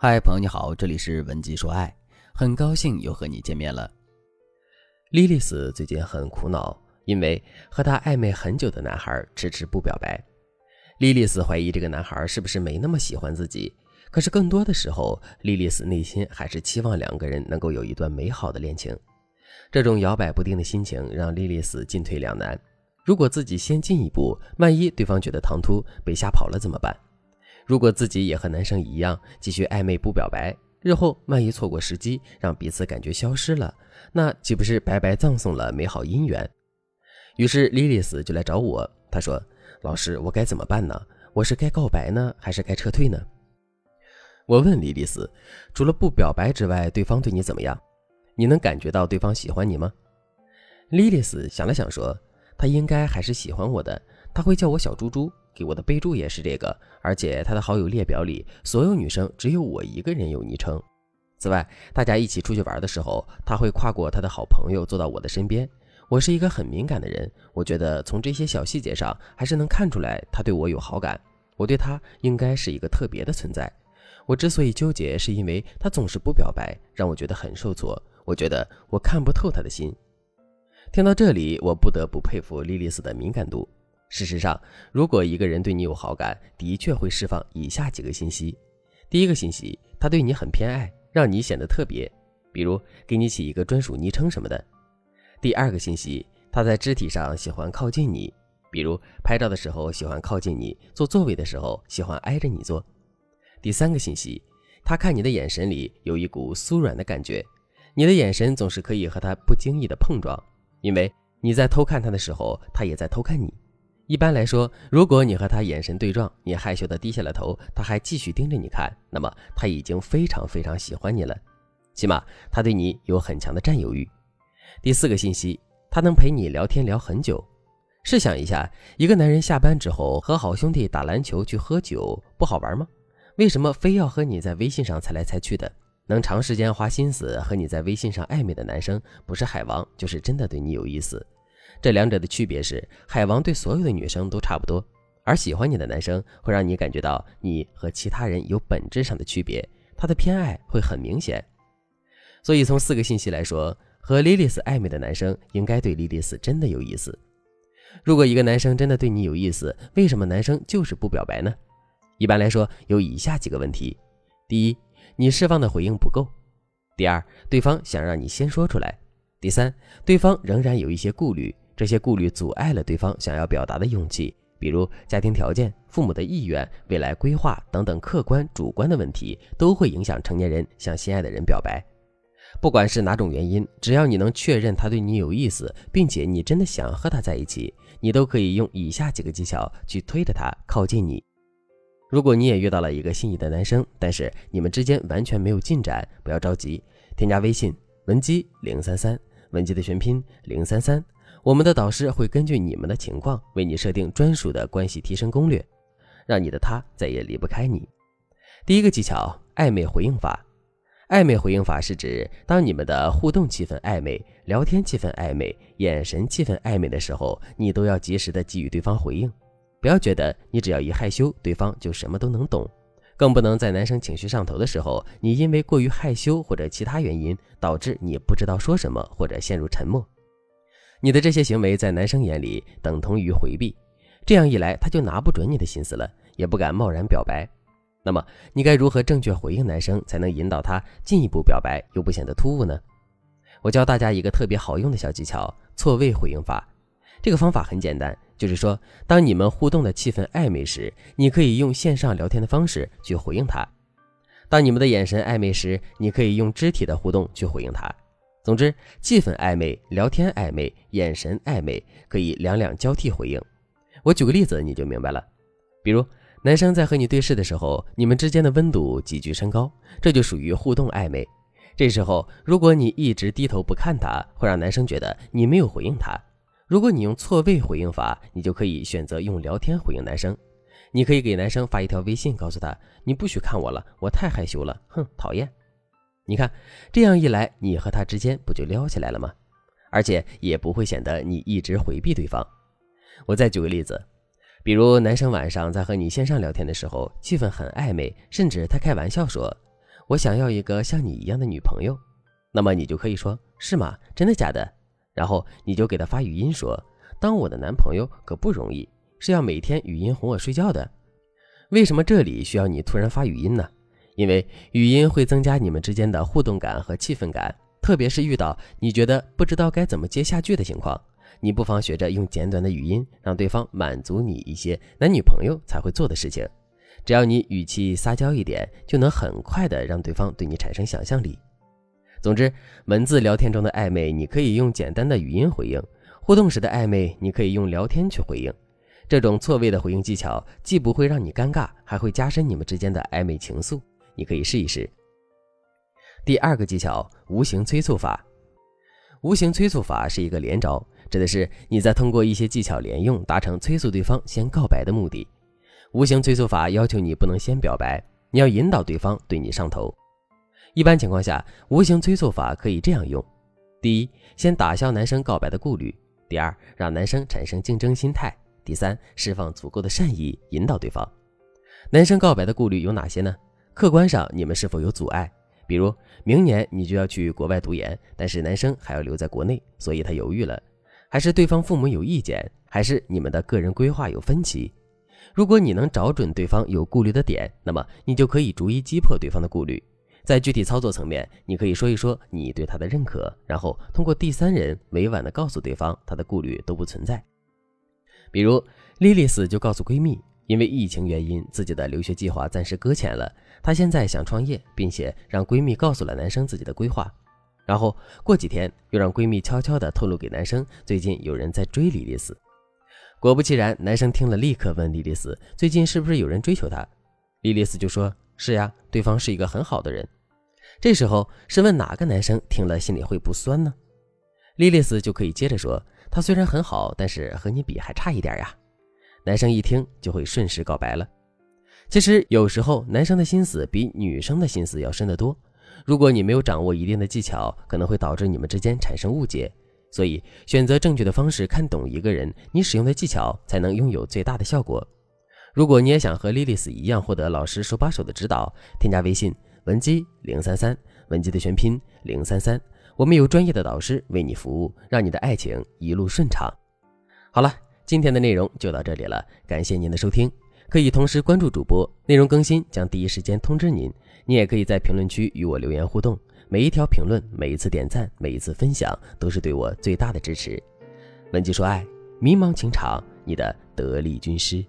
嗨，朋友你好，这里是文姬说爱，很高兴又和你见面了。莉莉丝最近很苦恼，因为和她暧昧很久的男孩迟迟不表白。莉莉丝怀疑这个男孩是不是没那么喜欢自己，可是更多的时候，莉莉丝内心还是期望两个人能够有一段美好的恋情。这种摇摆不定的心情让莉莉丝进退两难。如果自己先进一步，万一对方觉得唐突被吓跑了怎么办？如果自己也和男生一样继续暧昧不表白，日后万一错过时机，让彼此感觉消失了，那岂不是白白葬送了美好姻缘？于是莉莉丝就来找我，她说：“老师，我该怎么办呢？我是该告白呢，还是该撤退呢？”我问莉莉丝：“除了不表白之外，对方对你怎么样？你能感觉到对方喜欢你吗？”莉莉丝想了想说：“他应该还是喜欢我的，他会叫我小猪猪。”给我的备注也是这个，而且他的好友列表里，所有女生只有我一个人有昵称。此外，大家一起出去玩的时候，他会跨过他的好朋友坐到我的身边。我是一个很敏感的人，我觉得从这些小细节上还是能看出来他对我有好感。我对他应该是一个特别的存在。我之所以纠结，是因为他总是不表白，让我觉得很受挫。我觉得我看不透他的心。听到这里，我不得不佩服莉莉丝的敏感度。事实上，如果一个人对你有好感，的确会释放以下几个信息：第一个信息，他对你很偏爱，让你显得特别，比如给你起一个专属昵称什么的；第二个信息，他在肢体上喜欢靠近你，比如拍照的时候喜欢靠近你，坐座位的时候喜欢挨着你坐；第三个信息，他看你的眼神里有一股酥软的感觉，你的眼神总是可以和他不经意的碰撞，因为你在偷看他的时候，他也在偷看你。一般来说，如果你和他眼神对撞，你害羞的低下了头，他还继续盯着你看，那么他已经非常非常喜欢你了，起码他对你有很强的占有欲。第四个信息，他能陪你聊天聊很久。试想一下，一个男人下班之后和好兄弟打篮球去喝酒，不好玩吗？为什么非要和你在微信上猜来猜去的？能长时间花心思和你在微信上暧昧的男生，不是海王，就是真的对你有意思。这两者的区别是，海王对所有的女生都差不多，而喜欢你的男生会让你感觉到你和其他人有本质上的区别，他的偏爱会很明显。所以从四个信息来说，和莉莉丝暧昧的男生应该对莉莉丝真的有意思。如果一个男生真的对你有意思，为什么男生就是不表白呢？一般来说，有以下几个问题：第一，你释放的回应不够；第二，对方想让你先说出来；第三，对方仍然有一些顾虑。这些顾虑阻碍了对方想要表达的勇气，比如家庭条件、父母的意愿、未来规划等等客观主观的问题，都会影响成年人向心爱的人表白。不管是哪种原因，只要你能确认他对你有意思，并且你真的想和他在一起，你都可以用以下几个技巧去推着他靠近你。如果你也遇到了一个心仪的男生，但是你们之间完全没有进展，不要着急，添加微信文姬零三三，文姬的全拼零三三。我们的导师会根据你们的情况为你设定专属的关系提升攻略，让你的他再也离不开你。第一个技巧：暧昧回应法。暧昧回应法是指当你们的互动气氛暧昧、聊天气氛暧昧、眼神气氛暧昧的时候，你都要及时的给予对方回应。不要觉得你只要一害羞，对方就什么都能懂，更不能在男生情绪上头的时候，你因为过于害羞或者其他原因导致你不知道说什么或者陷入沉默。你的这些行为在男生眼里等同于回避，这样一来他就拿不准你的心思了，也不敢贸然表白。那么你该如何正确回应男生，才能引导他进一步表白又不显得突兀呢？我教大家一个特别好用的小技巧——错位回应法。这个方法很简单，就是说，当你们互动的气氛暧昧时，你可以用线上聊天的方式去回应他；当你们的眼神暧昧时，你可以用肢体的互动去回应他。总之，气氛暧昧、聊天暧昧、眼神暧昧，可以两两交替回应。我举个例子，你就明白了。比如，男生在和你对视的时候，你们之间的温度急剧升高，这就属于互动暧昧。这时候，如果你一直低头不看他，会让男生觉得你没有回应他。如果你用错位回应法，你就可以选择用聊天回应男生。你可以给男生发一条微信，告诉他：“你不许看我了，我太害羞了。”哼，讨厌。你看，这样一来，你和他之间不就撩起来了吗？而且也不会显得你一直回避对方。我再举个例子，比如男生晚上在和你线上聊天的时候，气氛很暧昧，甚至他开玩笑说：“我想要一个像你一样的女朋友。”那么你就可以说：“是吗？真的假的？”然后你就给他发语音说：“当我的男朋友可不容易，是要每天语音哄我睡觉的。”为什么这里需要你突然发语音呢？因为语音会增加你们之间的互动感和气氛感，特别是遇到你觉得不知道该怎么接下句的情况，你不妨学着用简短的语音，让对方满足你一些男女朋友才会做的事情。只要你语气撒娇一点，就能很快的让对方对你产生想象力。总之，文字聊天中的暧昧，你可以用简单的语音回应；互动时的暧昧，你可以用聊天去回应。这种错位的回应技巧，既不会让你尴尬，还会加深你们之间的暧昧情愫。你可以试一试。第二个技巧，无形催促法。无形催促法是一个连招，指的是你在通过一些技巧连用，达成催促对方先告白的目的。无形催促法要求你不能先表白，你要引导对方对你上头。一般情况下，无形催促法可以这样用：第一，先打消男生告白的顾虑；第二，让男生产生竞争心态。第三，释放足够的善意，引导对方。男生告白的顾虑有哪些呢？客观上，你们是否有阻碍？比如明年你就要去国外读研，但是男生还要留在国内，所以他犹豫了。还是对方父母有意见？还是你们的个人规划有分歧？如果你能找准对方有顾虑的点，那么你就可以逐一击破对方的顾虑。在具体操作层面，你可以说一说你对他的认可，然后通过第三人委婉地告诉对方他的顾虑都不存在。比如，莉莉丝就告诉闺蜜，因为疫情原因，自己的留学计划暂时搁浅了。她现在想创业，并且让闺蜜告诉了男生自己的规划。然后过几天，又让闺蜜悄悄地透露给男生，最近有人在追莉莉丝。果不其然，男生听了立刻问莉莉丝，最近是不是有人追求她？莉莉丝就说：“是呀，对方是一个很好的人。”这时候是问哪个男生听了心里会不酸呢？莉莉丝就可以接着说。他虽然很好，但是和你比还差一点呀。男生一听就会顺势告白了。其实有时候男生的心思比女生的心思要深得多。如果你没有掌握一定的技巧，可能会导致你们之间产生误解。所以选择正确的方式看懂一个人，你使用的技巧才能拥有最大的效果。如果你也想和莉莉丝一样获得老师手把手的指导，添加微信文姬零三三，文姬的全拼零三三。我们有专业的导师为你服务，让你的爱情一路顺畅。好了，今天的内容就到这里了，感谢您的收听。可以同时关注主播，内容更新将第一时间通知您。你也可以在评论区与我留言互动，每一条评论、每一次点赞、每一次分享，都是对我最大的支持。文姬说爱，迷茫情场，你的得力军师。